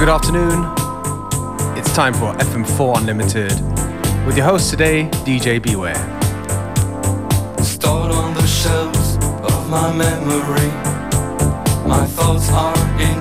Good afternoon. It's time for FM4 Unlimited with your host today, DJ Beware. Stored on the shelves of my memory, my thoughts are in.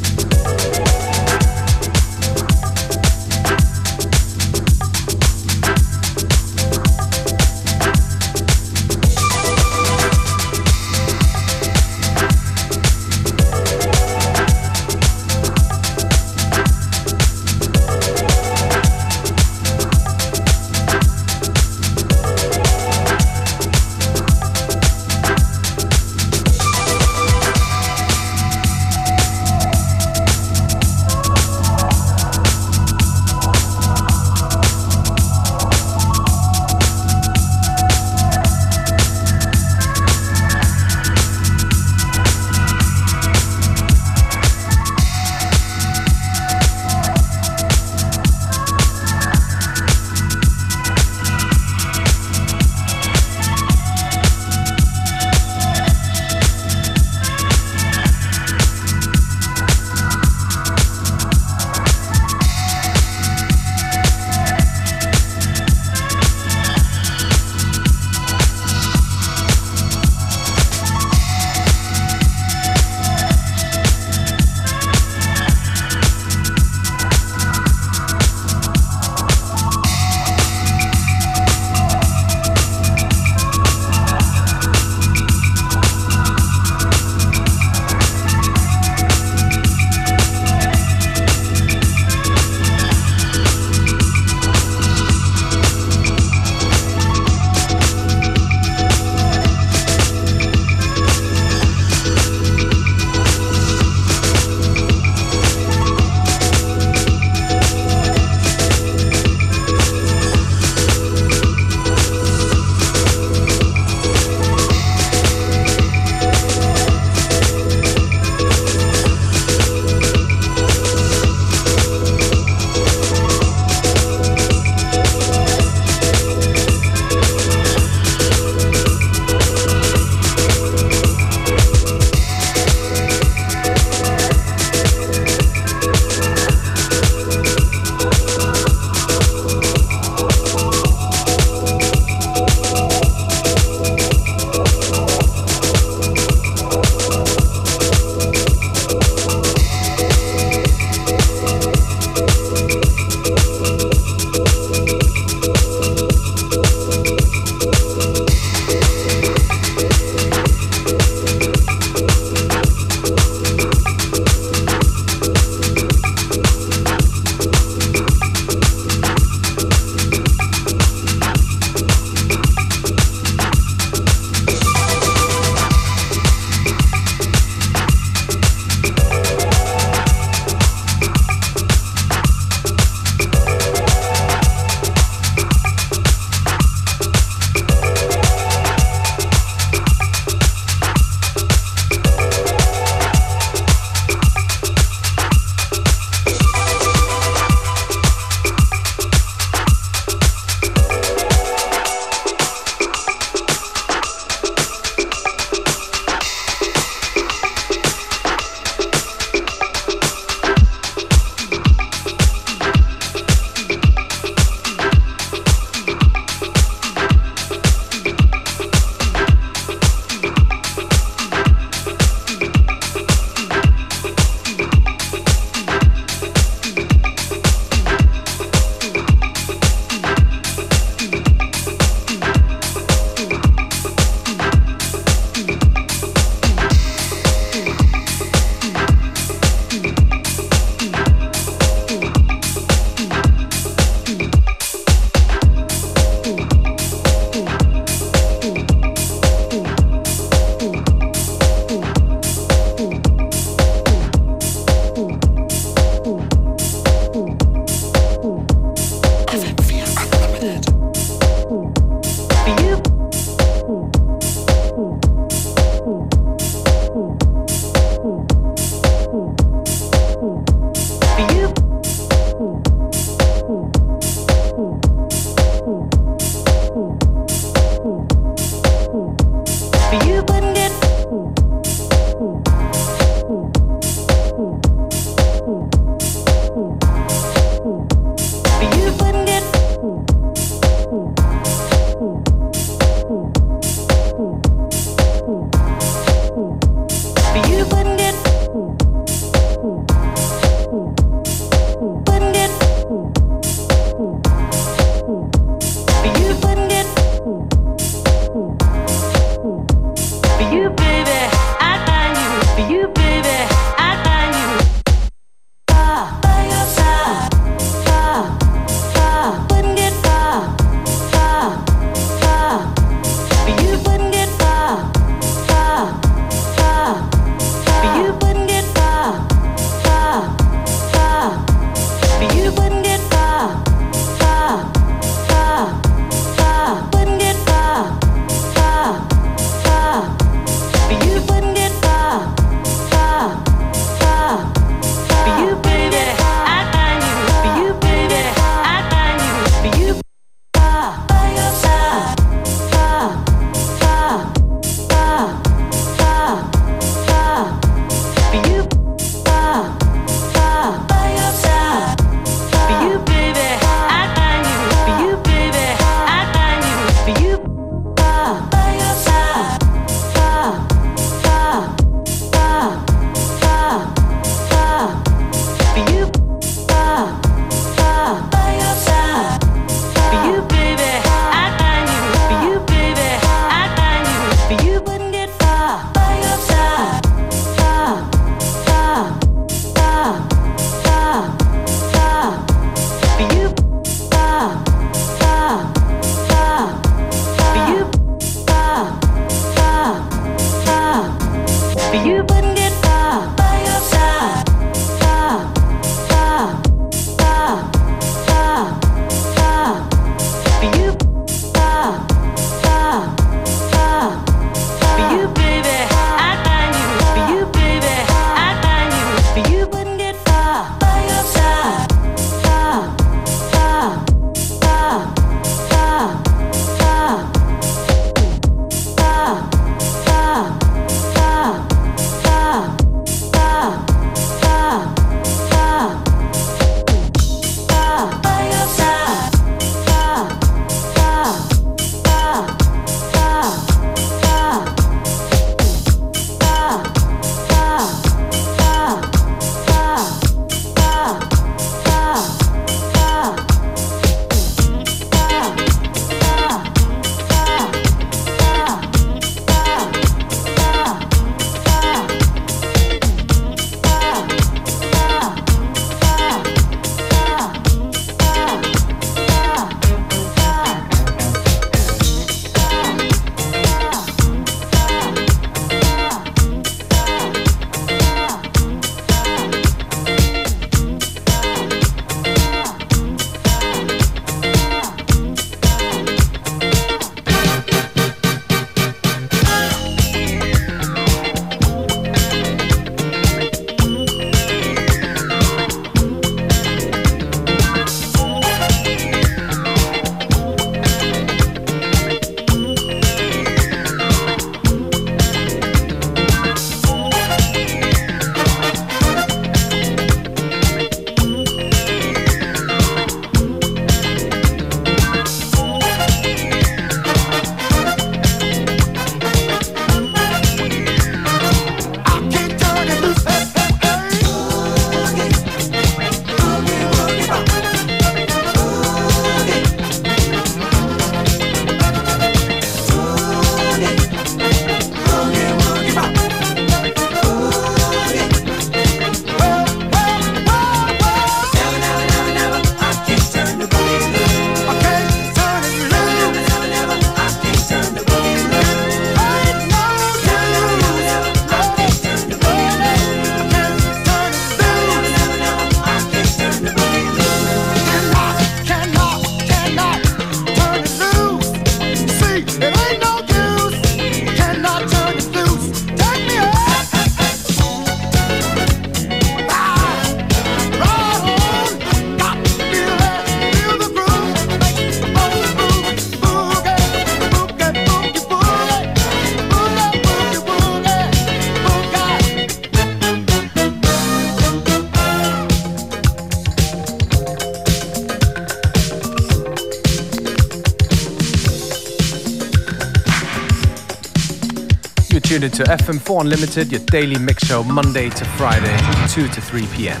Tuned into FM4 Unlimited, your daily mix show, Monday to Friday, 2 to 3 p.m.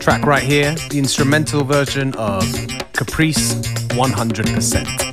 Track right here, the instrumental version of Caprice 100%.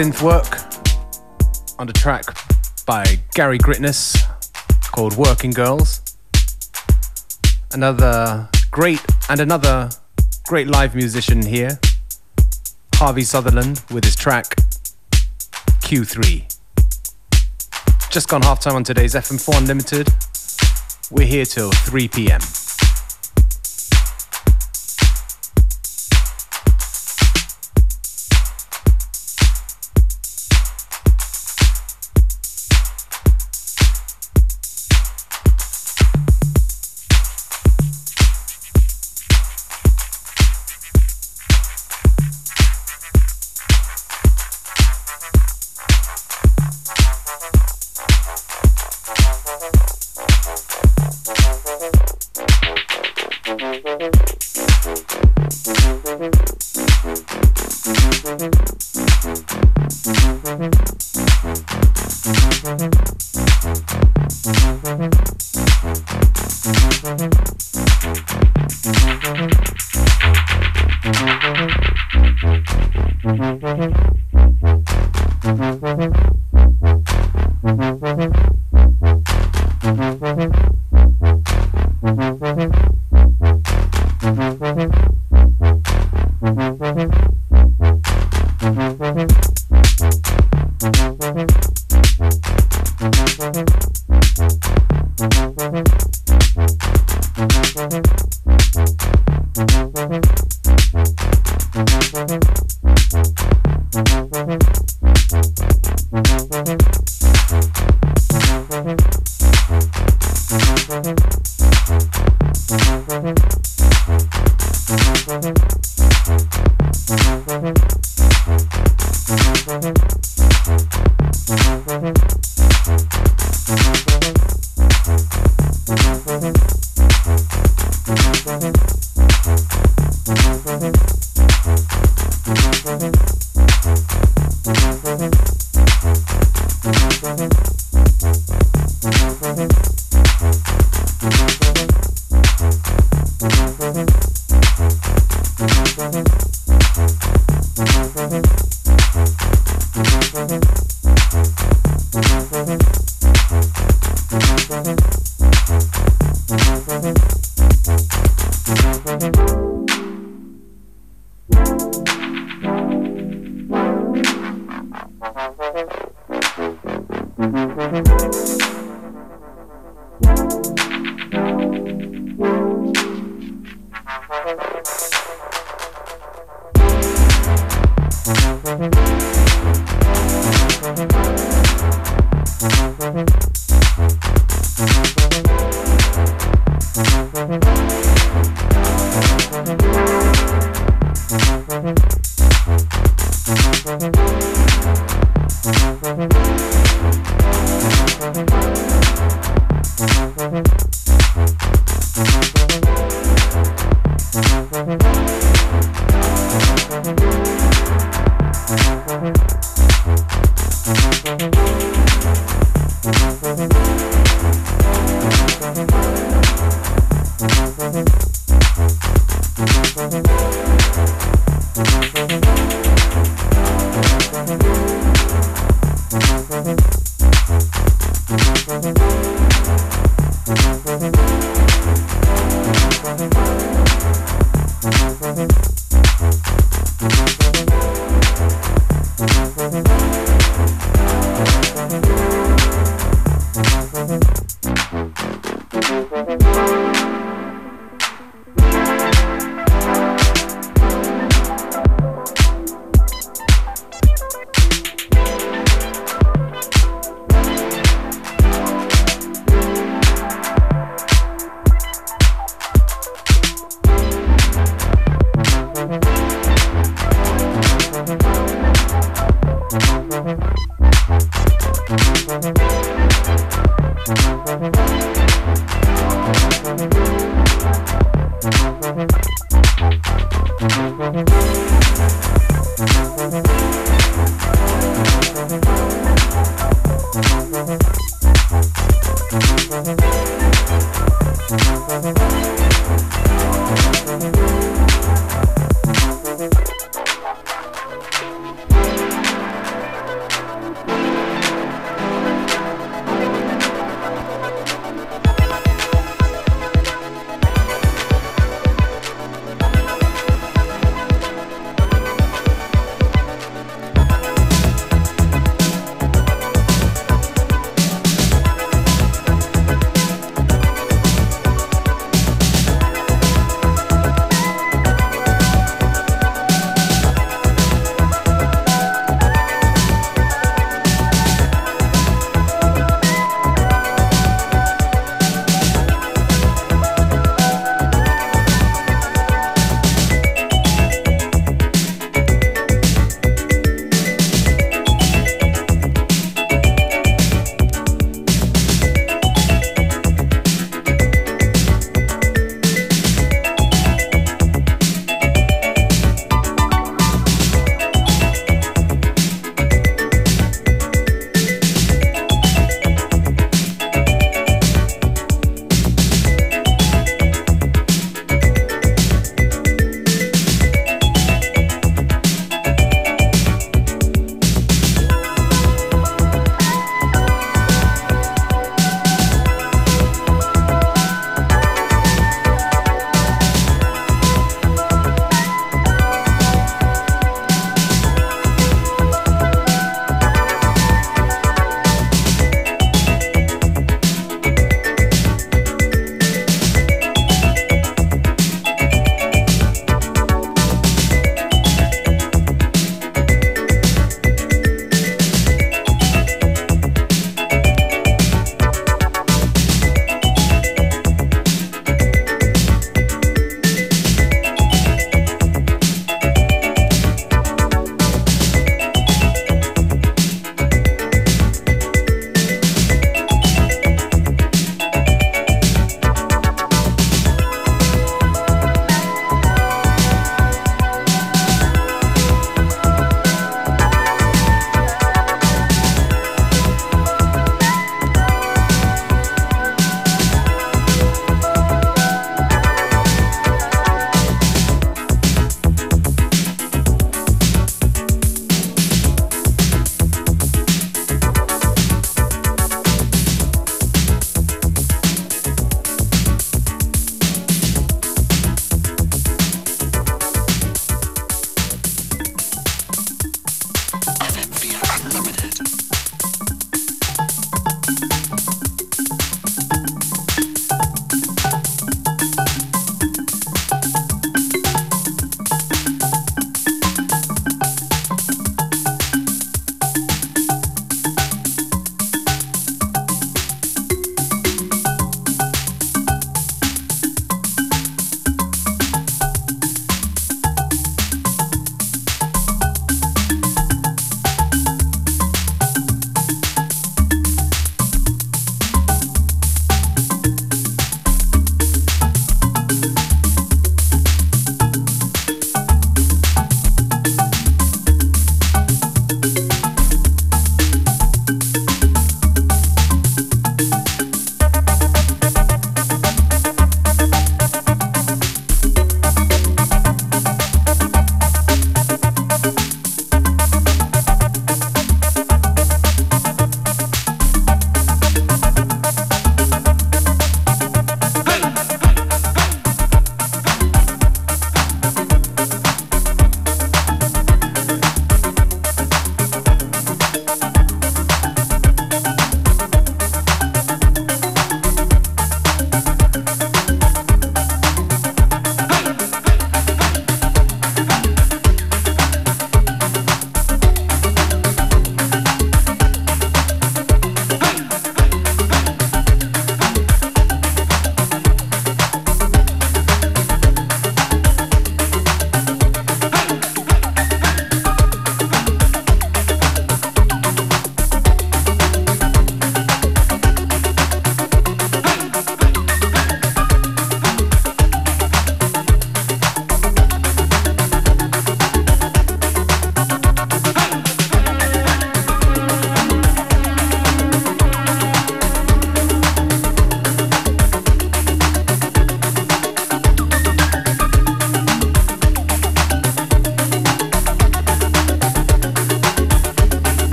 Synth work on the track by Gary Gritness called Working Girls. Another great and another great live musician here, Harvey Sutherland with his track Q3. Just gone half time on today's FM4 Unlimited. We're here till 3 p.m. we Música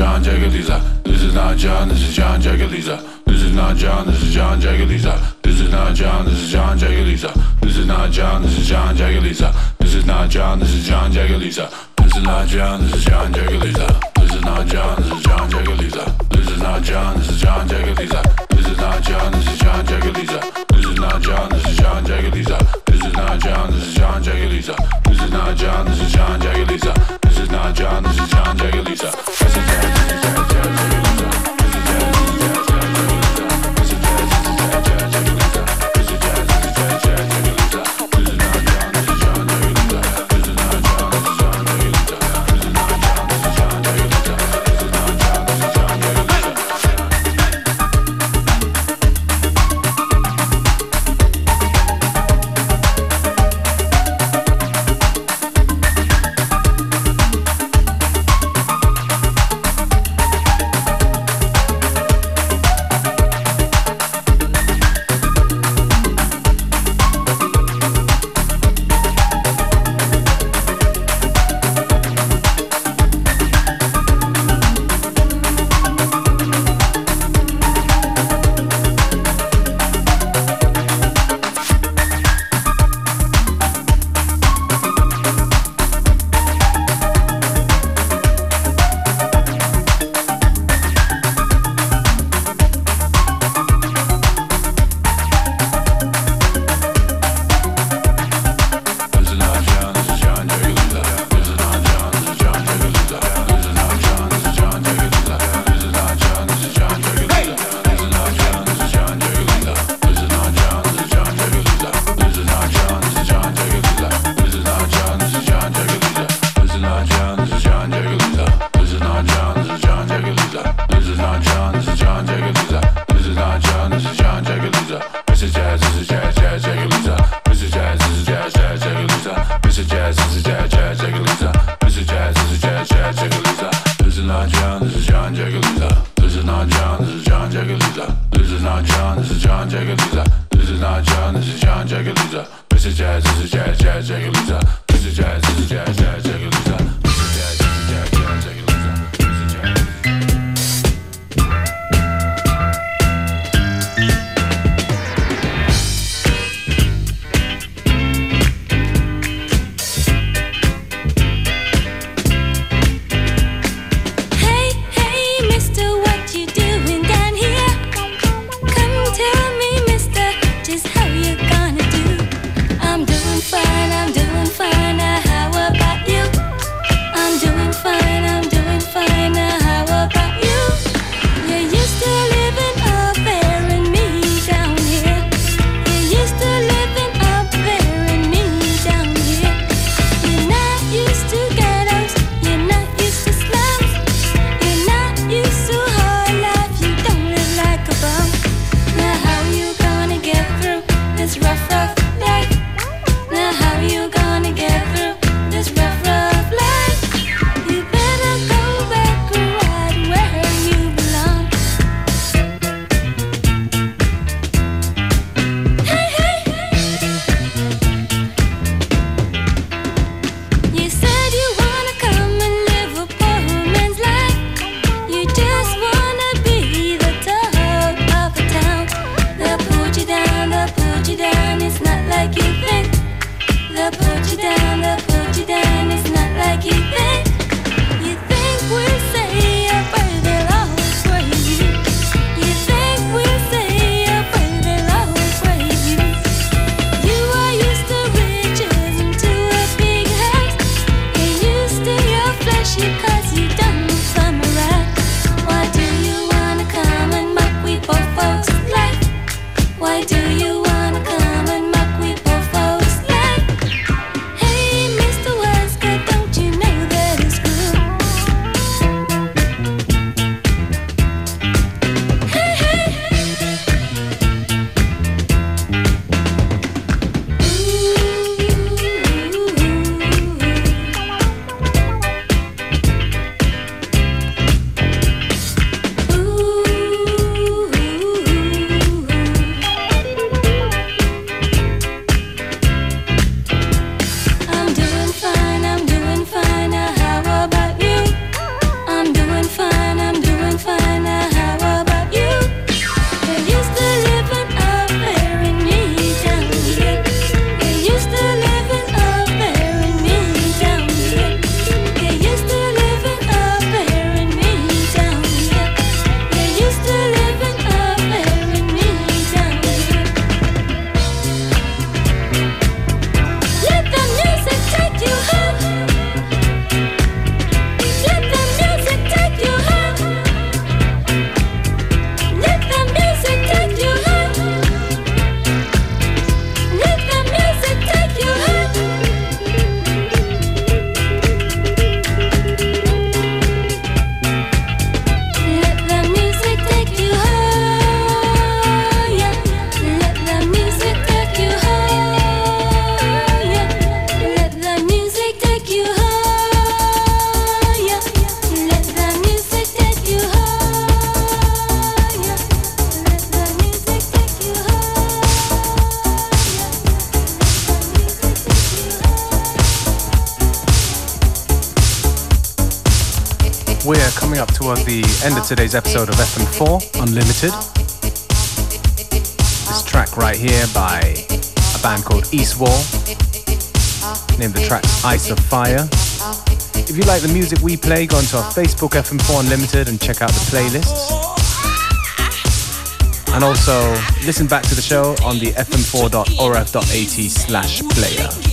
John, Lisa. This is not John, this is John Jacob Lisa. This is not John, this is John Jacob Lisa. This is not John, this is John Jacob Lisa. This is not John, this is John Jacob Lisa. This is not John, this is John Jacob Lisa. This is not John, this is John Jacob Lisa. This is not John, this is John Jacob Lisa. This is not John, this is John. This is not John, this is John Jacob This is not John, this is John Jacob This is not John, this is John Jacob This is not John, this is John Jacob This is not John, this is John Jacob This is John, this is John Jacob today's episode of FM4 Unlimited. This track right here by a band called Eastwall. Named the track Ice of Fire. If you like the music we play, go onto our Facebook FM4 Unlimited and check out the playlists. And also listen back to the show on the fm4.orf.at slash player.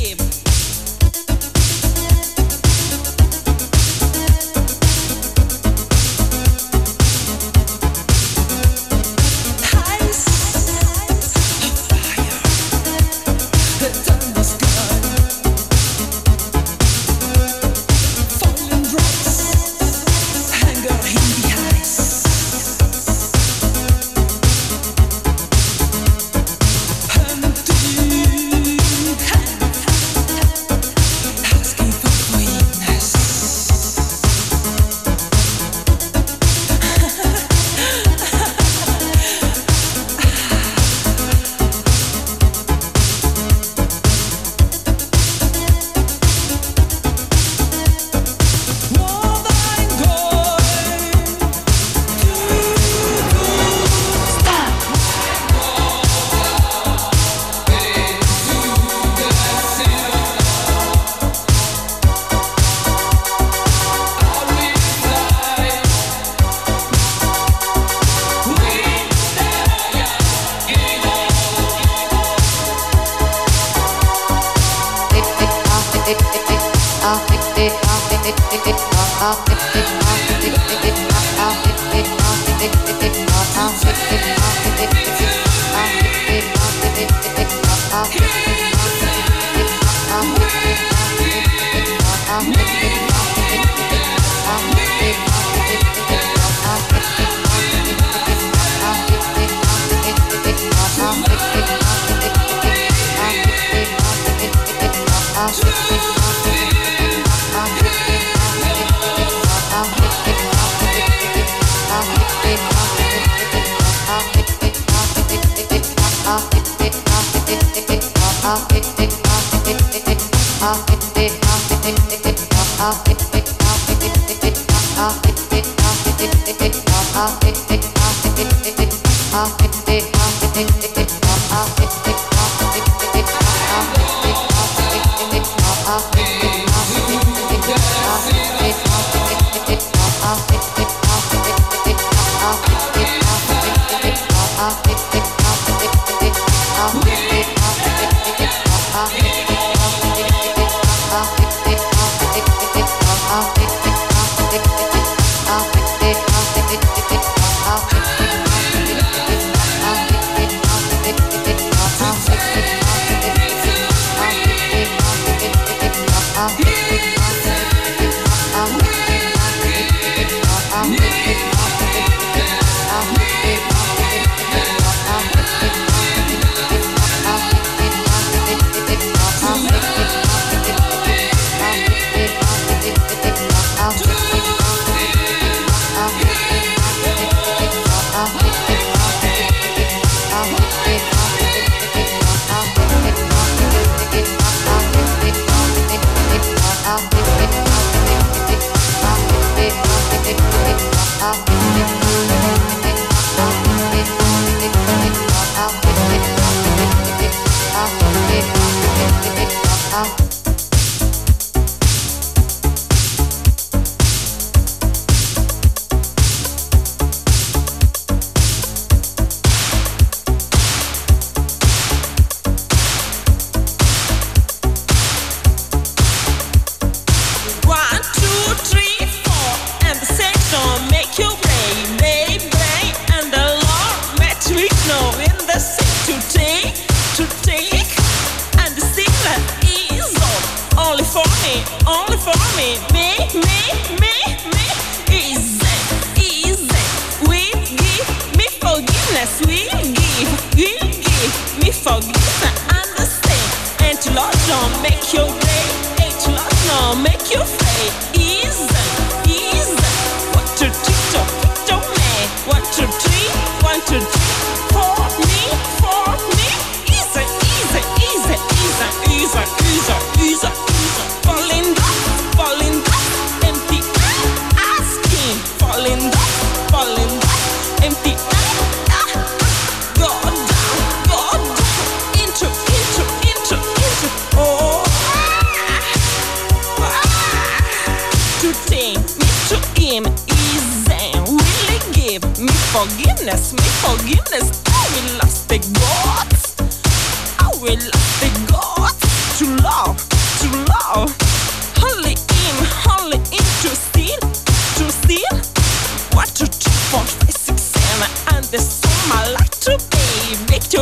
lost.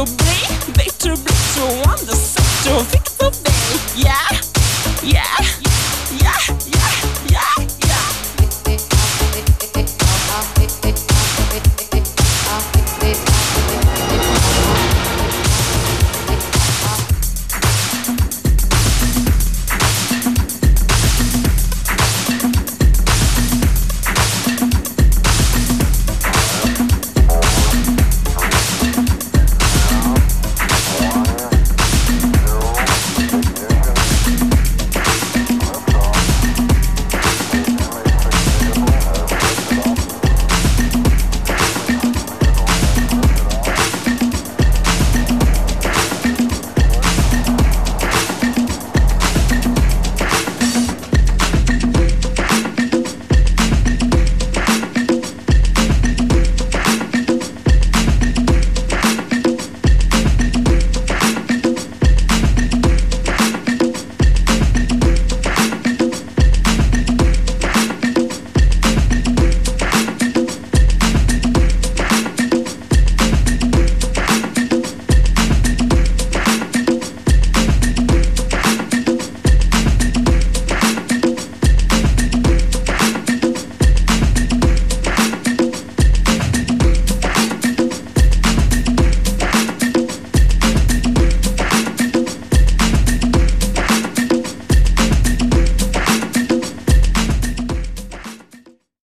Be.